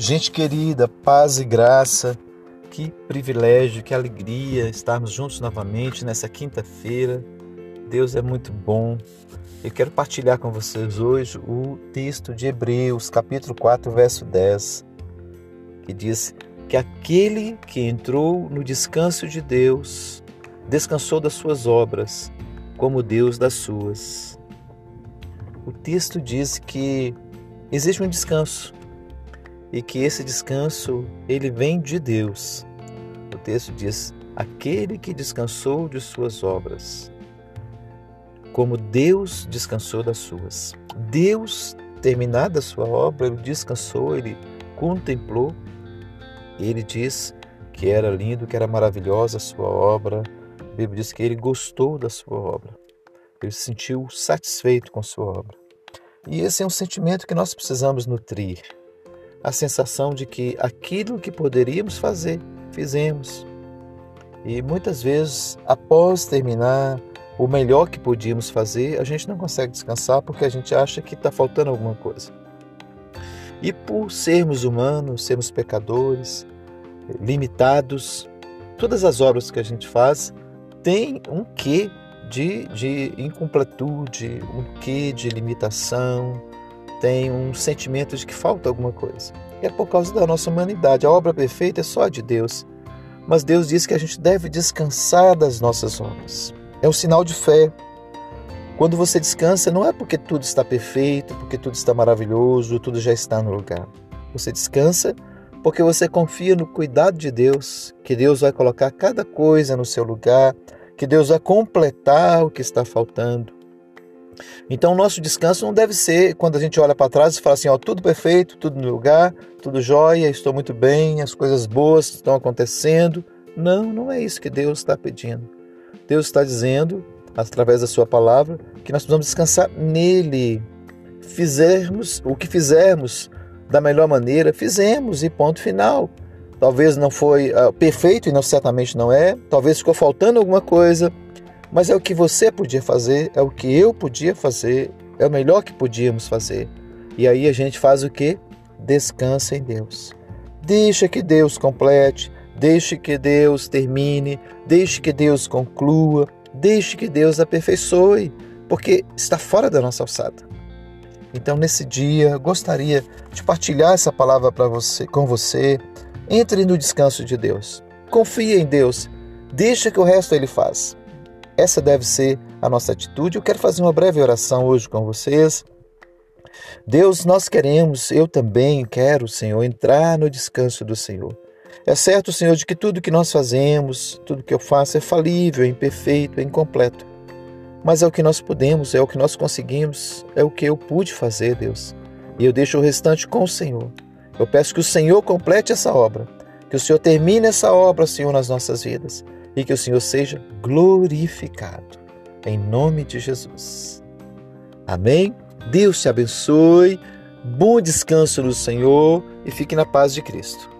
Gente querida, paz e graça, que privilégio, que alegria estarmos juntos novamente nessa quinta-feira. Deus é muito bom. Eu quero partilhar com vocês hoje o texto de Hebreus, capítulo 4, verso 10, que diz que aquele que entrou no descanso de Deus descansou das suas obras, como Deus das suas. O texto diz que existe um descanso e que esse descanso ele vem de Deus. O texto diz: aquele que descansou de suas obras, como Deus descansou das suas. Deus, terminada a sua obra, ele descansou, ele contemplou, e ele diz que era lindo, que era maravilhosa a sua obra. A Bíblia diz que ele gostou da sua obra. Ele se sentiu satisfeito com a sua obra. E esse é um sentimento que nós precisamos nutrir a sensação de que aquilo que poderíamos fazer, fizemos. E muitas vezes, após terminar o melhor que podíamos fazer, a gente não consegue descansar porque a gente acha que está faltando alguma coisa. E por sermos humanos, sermos pecadores, limitados, todas as obras que a gente faz têm um quê de, de incompletude, um quê de limitação, tem um sentimento de que falta alguma coisa. E é por causa da nossa humanidade. A obra perfeita é só de Deus. Mas Deus diz que a gente deve descansar das nossas obras. É um sinal de fé. Quando você descansa, não é porque tudo está perfeito, porque tudo está maravilhoso, tudo já está no lugar. Você descansa porque você confia no cuidado de Deus, que Deus vai colocar cada coisa no seu lugar, que Deus vai completar o que está faltando. Então, o nosso descanso não deve ser quando a gente olha para trás e fala assim: ó, tudo perfeito, tudo no lugar, tudo jóia, estou muito bem, as coisas boas estão acontecendo. Não, não é isso que Deus está pedindo. Deus está dizendo, através da Sua palavra, que nós precisamos descansar nele. Fizermos o que fizermos da melhor maneira, fizemos e ponto final. Talvez não foi uh, perfeito e não, certamente não é, talvez ficou faltando alguma coisa, mas é o que você podia fazer, é o que eu podia fazer, é o melhor que podíamos fazer. E aí a gente faz o que? Descansa em Deus. Deixa que Deus complete, deixe que Deus termine, deixe que Deus conclua, deixe que Deus aperfeiçoe, porque está fora da nossa alçada. Então, nesse dia, gostaria de partilhar essa palavra para você, com você. Entre no descanso de Deus. Confie em Deus. Deixa que o resto ele faz. Essa deve ser a nossa atitude. Eu quero fazer uma breve oração hoje com vocês. Deus, nós queremos, eu também quero, Senhor, entrar no descanso do Senhor. É certo, Senhor, de que tudo que nós fazemos, tudo que eu faço é falível, é imperfeito, é incompleto. Mas é o que nós podemos, é o que nós conseguimos, é o que eu pude fazer, Deus. E eu deixo o restante com o Senhor. Eu peço que o Senhor complete essa obra, que o Senhor termine essa obra, Senhor, nas nossas vidas e que o Senhor seja glorificado. Em nome de Jesus. Amém? Deus te abençoe, bom descanso no Senhor e fique na paz de Cristo.